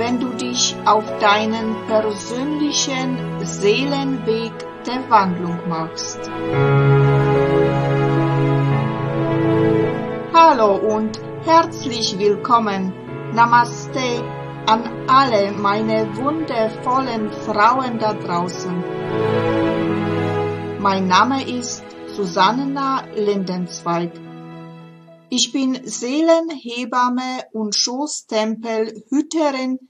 wenn du dich auf deinen persönlichen Seelenweg der Wandlung machst. Hallo und herzlich willkommen. Namaste an alle meine wundervollen Frauen da draußen. Mein Name ist Susanna Lindenzweig. Ich bin Seelenhebamme und Schoßtempelhüterin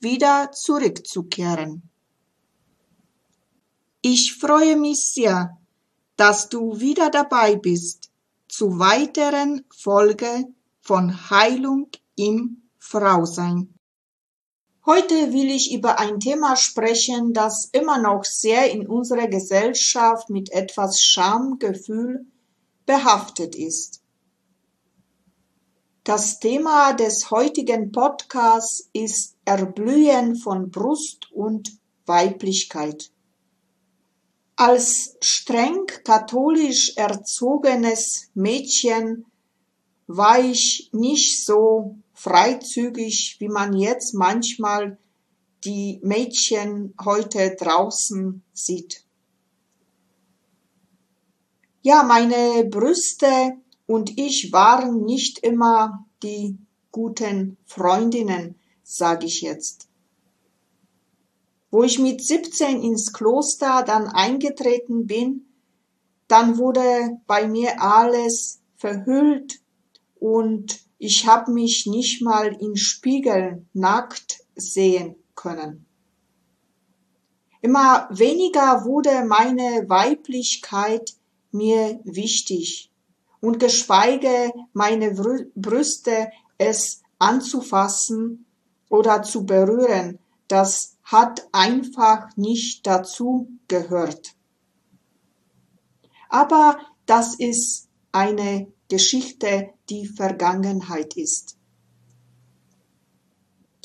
wieder zurückzukehren. Ich freue mich sehr, dass du wieder dabei bist zu weiteren Folge von Heilung im Frausein. Heute will ich über ein Thema sprechen, das immer noch sehr in unserer Gesellschaft mit etwas Schamgefühl behaftet ist. Das Thema des heutigen Podcasts ist Erblühen von Brust und Weiblichkeit. Als streng katholisch erzogenes Mädchen war ich nicht so freizügig, wie man jetzt manchmal die Mädchen heute draußen sieht. Ja, meine Brüste und ich waren nicht immer die guten Freundinnen, sage ich jetzt. Wo ich mit 17 ins Kloster dann eingetreten bin, dann wurde bei mir alles verhüllt und ich habe mich nicht mal in Spiegel nackt sehen können. Immer weniger wurde meine Weiblichkeit mir wichtig und geschweige meine Brüste es anzufassen oder zu berühren, das hat einfach nicht dazu gehört. Aber das ist eine Geschichte, die Vergangenheit ist.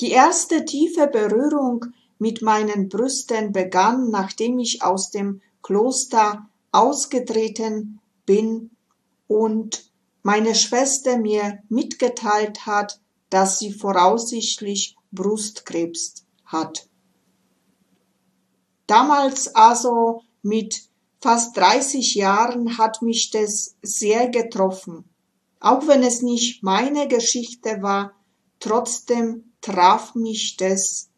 Die erste tiefe Berührung mit meinen Brüsten begann, nachdem ich aus dem Kloster ausgetreten bin und meine Schwester mir mitgeteilt hat, dass sie voraussichtlich Brustkrebs hat. Damals also mit fast 30 Jahren hat mich das sehr getroffen. Auch wenn es nicht meine Geschichte war, trotzdem traf mich das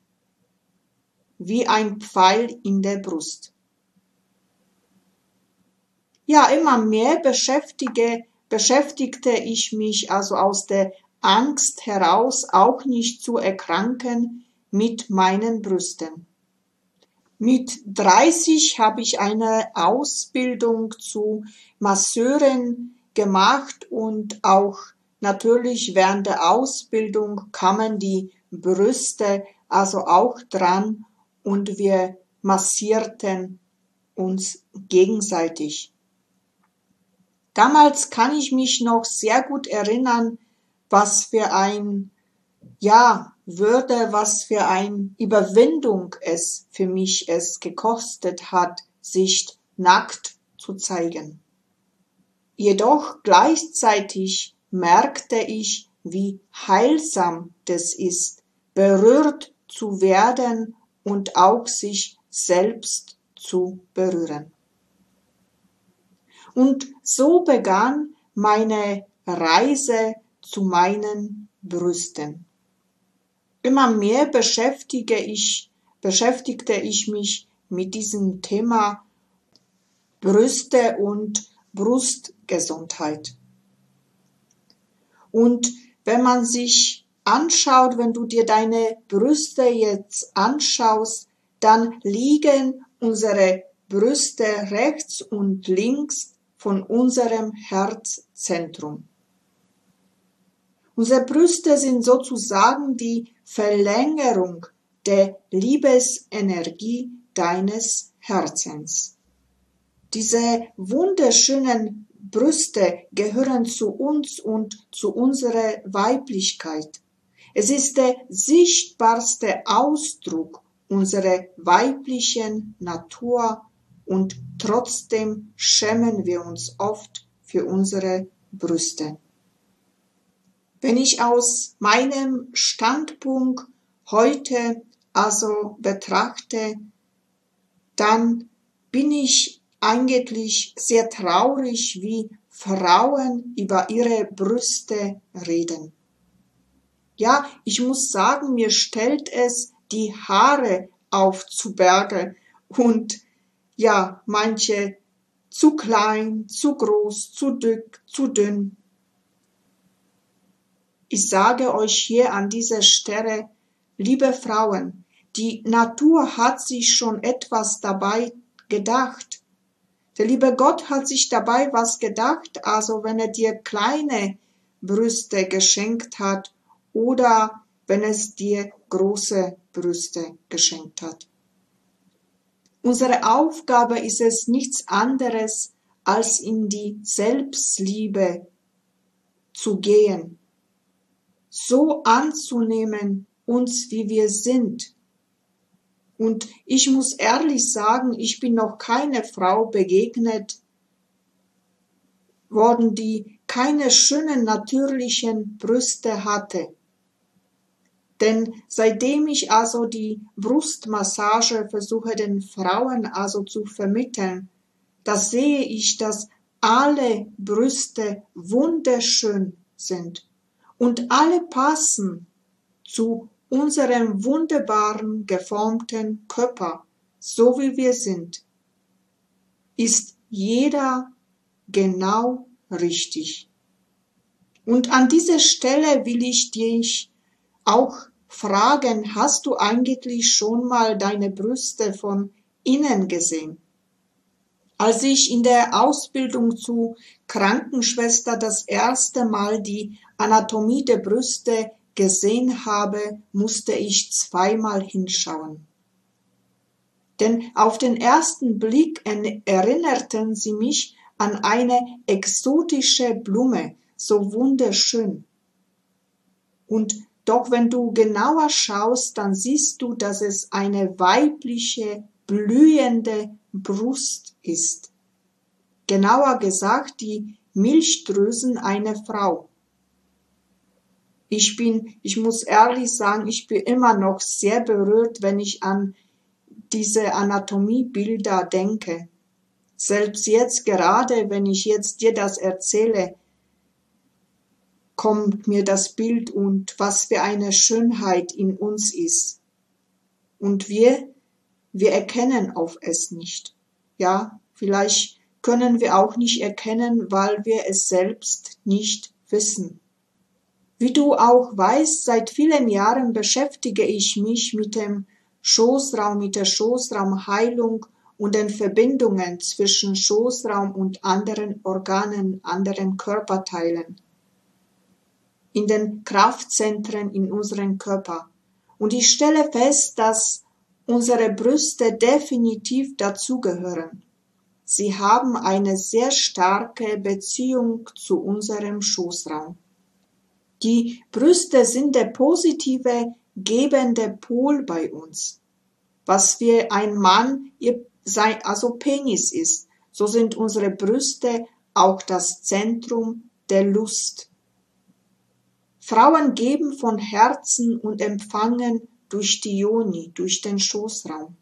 wie ein Pfeil in der Brust. Ja, immer mehr beschäftige, beschäftigte ich mich also aus der Angst heraus, auch nicht zu erkranken mit meinen Brüsten. Mit 30 habe ich eine Ausbildung zu Masseurin gemacht und auch natürlich während der Ausbildung kamen die Brüste also auch dran und wir massierten uns gegenseitig. Damals kann ich mich noch sehr gut erinnern, was für ein, ja, Würde, was für ein Überwindung es für mich es gekostet hat, sich nackt zu zeigen. Jedoch gleichzeitig merkte ich, wie heilsam das ist, berührt zu werden und auch sich selbst zu berühren. Und so begann meine Reise zu meinen Brüsten. Immer mehr beschäftige ich, beschäftigte ich mich mit diesem Thema Brüste und Brustgesundheit. Und wenn man sich anschaut, wenn du dir deine Brüste jetzt anschaust, dann liegen unsere Brüste rechts und links von unserem Herzzentrum. Unsere Brüste sind sozusagen die Verlängerung der Liebesenergie deines Herzens. Diese wunderschönen Brüste gehören zu uns und zu unserer Weiblichkeit. Es ist der sichtbarste Ausdruck unserer weiblichen Natur und trotzdem schämen wir uns oft für unsere Brüste. Wenn ich aus meinem Standpunkt heute also betrachte, dann bin ich eigentlich sehr traurig, wie Frauen über ihre Brüste reden. Ja, ich muss sagen, mir stellt es die Haare auf zu Berge und ja, manche zu klein, zu groß, zu dick, zu dünn. Ich sage euch hier an dieser Stelle, liebe Frauen, die Natur hat sich schon etwas dabei gedacht. Der liebe Gott hat sich dabei was gedacht, also wenn er dir kleine Brüste geschenkt hat oder wenn es dir große Brüste geschenkt hat. Unsere Aufgabe ist es nichts anderes, als in die Selbstliebe zu gehen, so anzunehmen uns, wie wir sind. Und ich muss ehrlich sagen, ich bin noch keine Frau begegnet worden, die keine schönen natürlichen Brüste hatte. Denn seitdem ich also die Brustmassage versuche den Frauen also zu vermitteln, da sehe ich, dass alle Brüste wunderschön sind und alle passen zu unserem wunderbaren geformten Körper, so wie wir sind. Ist jeder genau richtig. Und an dieser Stelle will ich dich auch fragen, hast du eigentlich schon mal deine Brüste von innen gesehen? Als ich in der Ausbildung zu Krankenschwester das erste Mal die Anatomie der Brüste gesehen habe, musste ich zweimal hinschauen. Denn auf den ersten Blick erinnerten sie mich an eine exotische Blume, so wunderschön. Und doch wenn du genauer schaust, dann siehst du, dass es eine weibliche, blühende Brust ist. Genauer gesagt, die Milchdrüsen einer Frau. Ich bin, ich muss ehrlich sagen, ich bin immer noch sehr berührt, wenn ich an diese Anatomiebilder denke. Selbst jetzt gerade, wenn ich jetzt dir das erzähle, kommt mir das Bild und was für eine Schönheit in uns ist. Und wir, wir erkennen auf es nicht. Ja, vielleicht können wir auch nicht erkennen, weil wir es selbst nicht wissen. Wie du auch weißt, seit vielen Jahren beschäftige ich mich mit dem Schoßraum, mit der Schoßraumheilung und den Verbindungen zwischen Schoßraum und anderen Organen, anderen Körperteilen in den Kraftzentren in unserem Körper. Und ich stelle fest, dass unsere Brüste definitiv dazugehören. Sie haben eine sehr starke Beziehung zu unserem Schoßraum. Die Brüste sind der positive, gebende Pol bei uns. Was für ein Mann also Penis ist, so sind unsere Brüste auch das Zentrum der Lust. Frauen geben von Herzen und empfangen durch die Joni, durch den Schoßraum.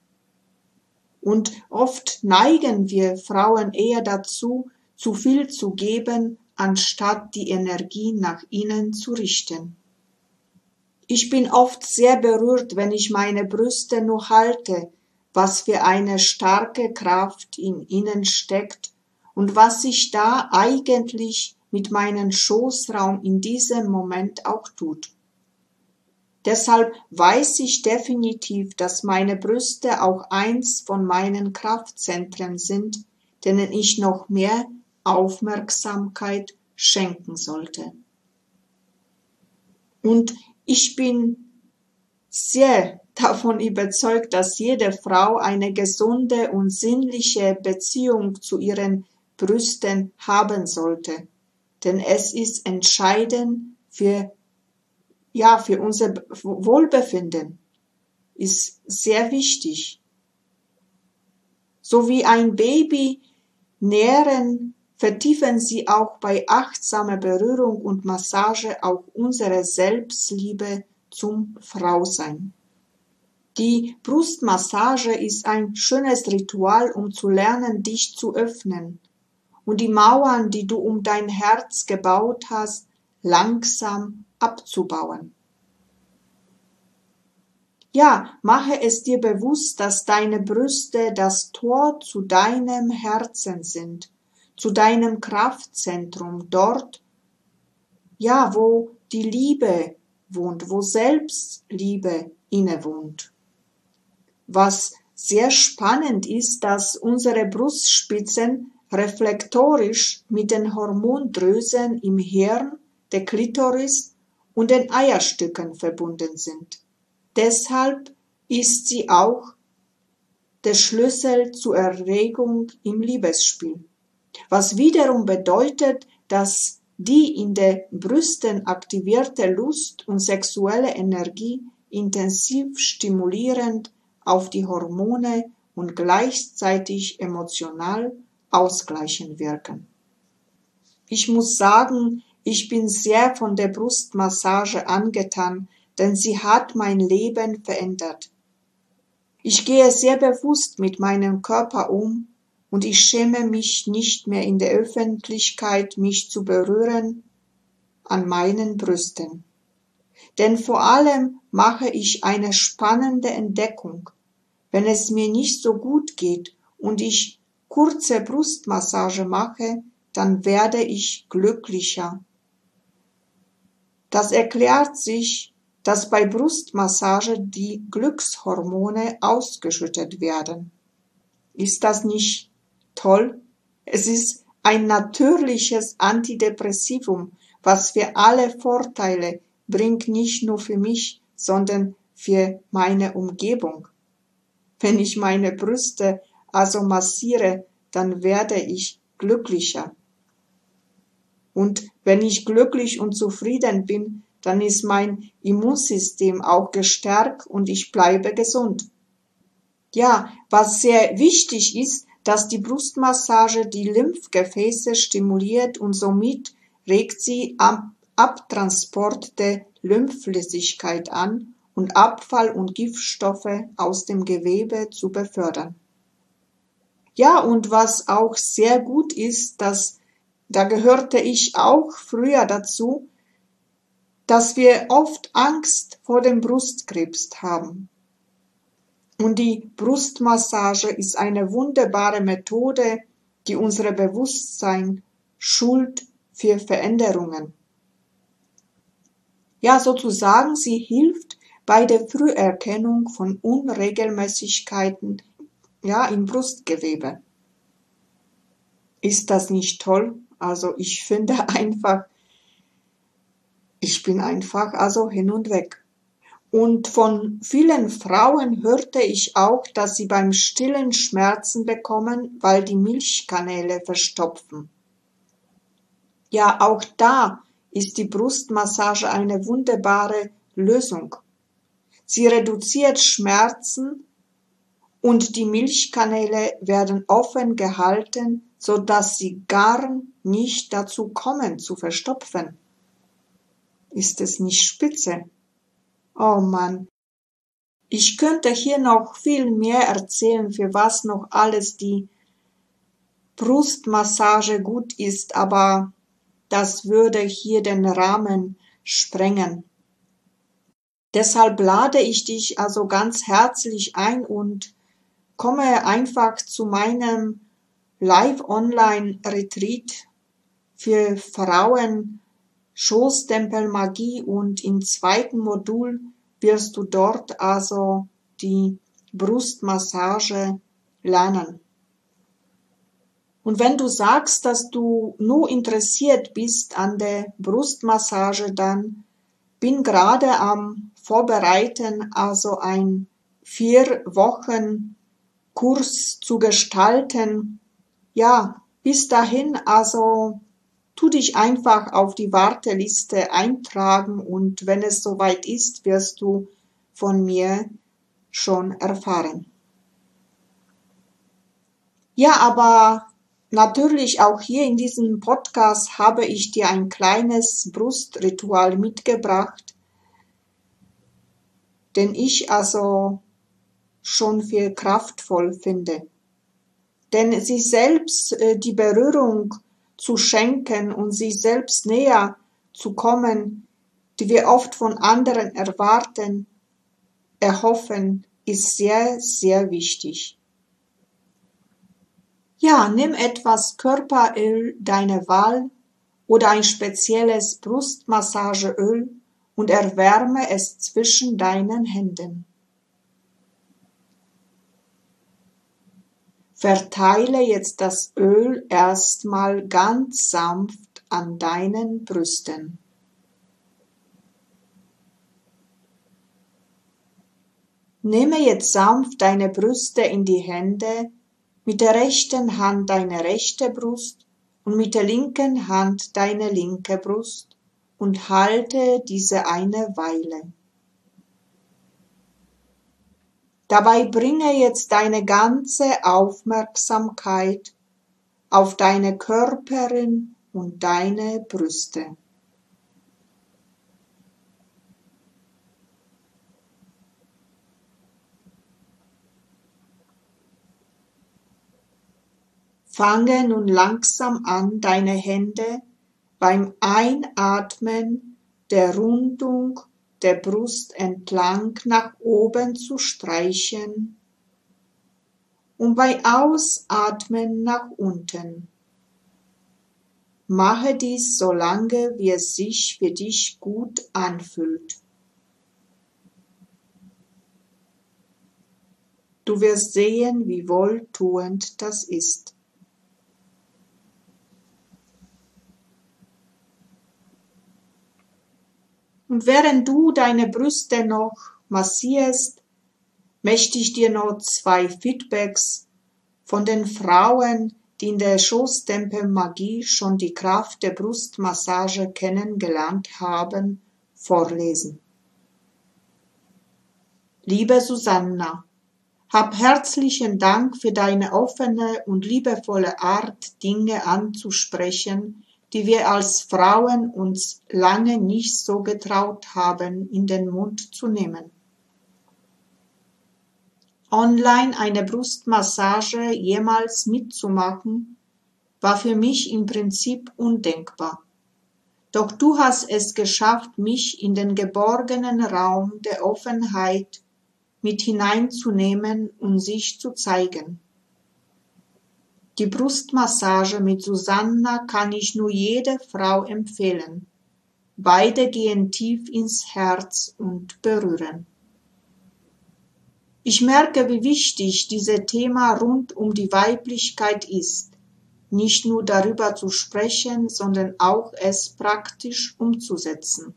Und oft neigen wir Frauen eher dazu, zu viel zu geben, anstatt die Energie nach innen zu richten. Ich bin oft sehr berührt, wenn ich meine Brüste nur halte, was für eine starke Kraft in ihnen steckt und was sich da eigentlich mit meinem Schoßraum in diesem Moment auch tut. Deshalb weiß ich definitiv, dass meine Brüste auch eins von meinen Kraftzentren sind, denen ich noch mehr Aufmerksamkeit schenken sollte. Und ich bin sehr davon überzeugt, dass jede Frau eine gesunde und sinnliche Beziehung zu ihren Brüsten haben sollte. Denn es ist entscheidend für, ja, für unser Wohlbefinden. Ist sehr wichtig. So wie ein Baby nähren, vertiefen sie auch bei achtsamer Berührung und Massage auch unsere Selbstliebe zum Frausein. Die Brustmassage ist ein schönes Ritual, um zu lernen, dich zu öffnen und die Mauern, die du um dein Herz gebaut hast, langsam abzubauen. Ja, mache es dir bewusst, dass deine Brüste das Tor zu deinem Herzen sind, zu deinem Kraftzentrum, dort, ja, wo die Liebe wohnt, wo Selbstliebe innewohnt. Was sehr spannend ist, dass unsere Brustspitzen reflektorisch mit den Hormondrüsen im Hirn, der Klitoris und den Eierstücken verbunden sind. Deshalb ist sie auch der Schlüssel zur Erregung im Liebesspiel, was wiederum bedeutet, dass die in den Brüsten aktivierte Lust und sexuelle Energie intensiv stimulierend auf die Hormone und gleichzeitig emotional ausgleichend wirken. Ich muss sagen, ich bin sehr von der Brustmassage angetan, denn sie hat mein Leben verändert. Ich gehe sehr bewusst mit meinem Körper um und ich schäme mich nicht mehr in der Öffentlichkeit, mich zu berühren an meinen Brüsten. Denn vor allem mache ich eine spannende Entdeckung. Wenn es mir nicht so gut geht und ich kurze Brustmassage mache, dann werde ich glücklicher. Das erklärt sich, dass bei Brustmassage die Glückshormone ausgeschüttet werden. Ist das nicht toll? Es ist ein natürliches Antidepressivum, was für alle Vorteile bringt, nicht nur für mich, sondern für meine Umgebung. Wenn ich meine Brüste also massiere, dann werde ich glücklicher. Und wenn ich glücklich und zufrieden bin, dann ist mein Immunsystem auch gestärkt und ich bleibe gesund. Ja, was sehr wichtig ist, dass die Brustmassage die Lymphgefäße stimuliert und somit regt sie am Abtransport der Lymphflüssigkeit an und Abfall und Giftstoffe aus dem Gewebe zu befördern. Ja, und was auch sehr gut ist, dass da gehörte ich auch früher dazu, dass wir oft Angst vor dem Brustkrebs haben. Und die Brustmassage ist eine wunderbare Methode, die unsere Bewusstsein schult für Veränderungen. Ja, sozusagen, sie hilft bei der Früherkennung von Unregelmäßigkeiten ja, im Brustgewebe. Ist das nicht toll? Also ich finde einfach, ich bin einfach also hin und weg. Und von vielen Frauen hörte ich auch, dass sie beim Stillen Schmerzen bekommen, weil die Milchkanäle verstopfen. Ja, auch da ist die Brustmassage eine wunderbare Lösung. Sie reduziert Schmerzen und die Milchkanäle werden offen gehalten, so dass sie gar nicht dazu kommen zu verstopfen. Ist es nicht spitze? Oh Mann. Ich könnte hier noch viel mehr erzählen, für was noch alles die Brustmassage gut ist, aber das würde hier den Rahmen sprengen. Deshalb lade ich dich also ganz herzlich ein und komme einfach zu meinem Live-Online-Retreat für Frauen Schoßtempel Magie und im zweiten Modul wirst du dort also die Brustmassage lernen. Und wenn du sagst, dass du nur interessiert bist an der Brustmassage, dann bin gerade am Vorbereiten, also ein vier Wochen Kurs zu gestalten. Ja, bis dahin also tu dich einfach auf die Warteliste eintragen und wenn es soweit ist, wirst du von mir schon erfahren. Ja, aber natürlich auch hier in diesem Podcast habe ich dir ein kleines Brustritual mitgebracht, den ich also schon viel kraftvoll finde. Denn sie selbst, äh, die Berührung zu schenken und sich selbst näher zu kommen, die wir oft von anderen erwarten, erhoffen, ist sehr, sehr wichtig. Ja, nimm etwas Körperöl deiner Wahl oder ein spezielles Brustmassageöl und erwärme es zwischen deinen Händen. Verteile jetzt das Öl erstmal ganz sanft an deinen Brüsten. Nehme jetzt sanft deine Brüste in die Hände, mit der rechten Hand deine rechte Brust und mit der linken Hand deine linke Brust und halte diese eine Weile. Dabei bringe jetzt deine ganze Aufmerksamkeit auf deine Körperin und deine Brüste. Fange nun langsam an, deine Hände beim Einatmen der Rundung der Brust entlang nach oben zu streichen und bei Ausatmen nach unten. Mache dies so lange, wie es sich für dich gut anfühlt. Du wirst sehen, wie wohltuend das ist. Und während du deine Brüste noch massierst, möchte ich dir noch zwei Feedbacks von den Frauen, die in der Schoßtempel Magie schon die Kraft der Brustmassage kennengelernt haben, vorlesen. Liebe Susanna, hab herzlichen Dank für deine offene und liebevolle Art, Dinge anzusprechen, die wir als Frauen uns lange nicht so getraut haben, in den Mund zu nehmen. Online eine Brustmassage jemals mitzumachen, war für mich im Prinzip undenkbar. Doch du hast es geschafft, mich in den geborgenen Raum der Offenheit mit hineinzunehmen und sich zu zeigen. Die Brustmassage mit Susanna kann ich nur jeder Frau empfehlen. Beide gehen tief ins Herz und berühren. Ich merke, wie wichtig dieses Thema rund um die Weiblichkeit ist, nicht nur darüber zu sprechen, sondern auch es praktisch umzusetzen.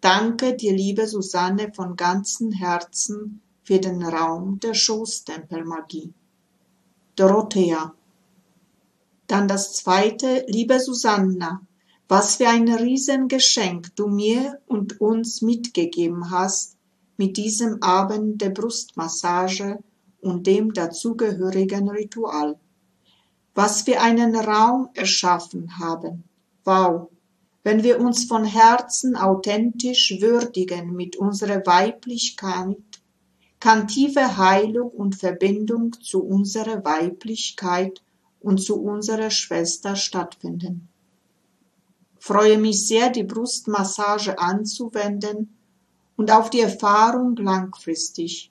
Danke dir, liebe Susanne, von ganzem Herzen für den Raum der Schoßtempelmagie. Dorothea. Dann das zweite, liebe Susanna, was für ein Riesengeschenk du mir und uns mitgegeben hast mit diesem Abend der Brustmassage und dem dazugehörigen Ritual. Was wir einen Raum erschaffen haben. Wow, wenn wir uns von Herzen authentisch würdigen mit unserer Weiblichkeit kann tiefe Heilung und Verbindung zu unserer Weiblichkeit und zu unserer Schwester stattfinden. Freue mich sehr, die Brustmassage anzuwenden und auf die Erfahrung langfristig.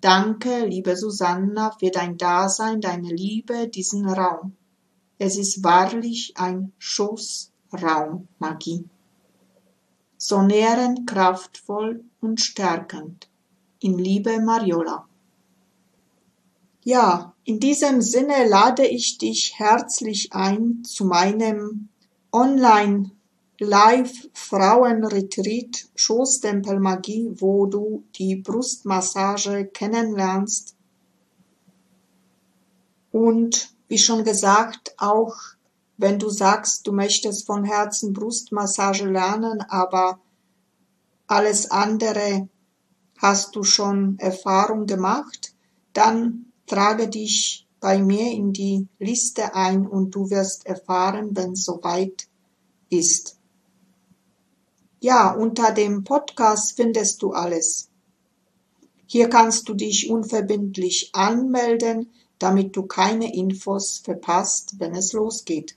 Danke, liebe Susanna, für dein Dasein, deine Liebe, diesen Raum. Es ist wahrlich ein Schoßraum, Magie. So nährend, kraftvoll und stärkend. In Liebe, Mariola. Ja, in diesem Sinne lade ich dich herzlich ein zu meinem Online Live Frauenretreat Schoßtempel Magie, wo du die Brustmassage kennenlernst. Und wie schon gesagt, auch wenn du sagst, du möchtest von Herzen Brustmassage lernen, aber alles andere hast du schon Erfahrung gemacht, dann Trage dich bei mir in die Liste ein und du wirst erfahren, wenn es soweit ist. Ja, unter dem Podcast findest du alles. Hier kannst du dich unverbindlich anmelden, damit du keine Infos verpasst, wenn es losgeht.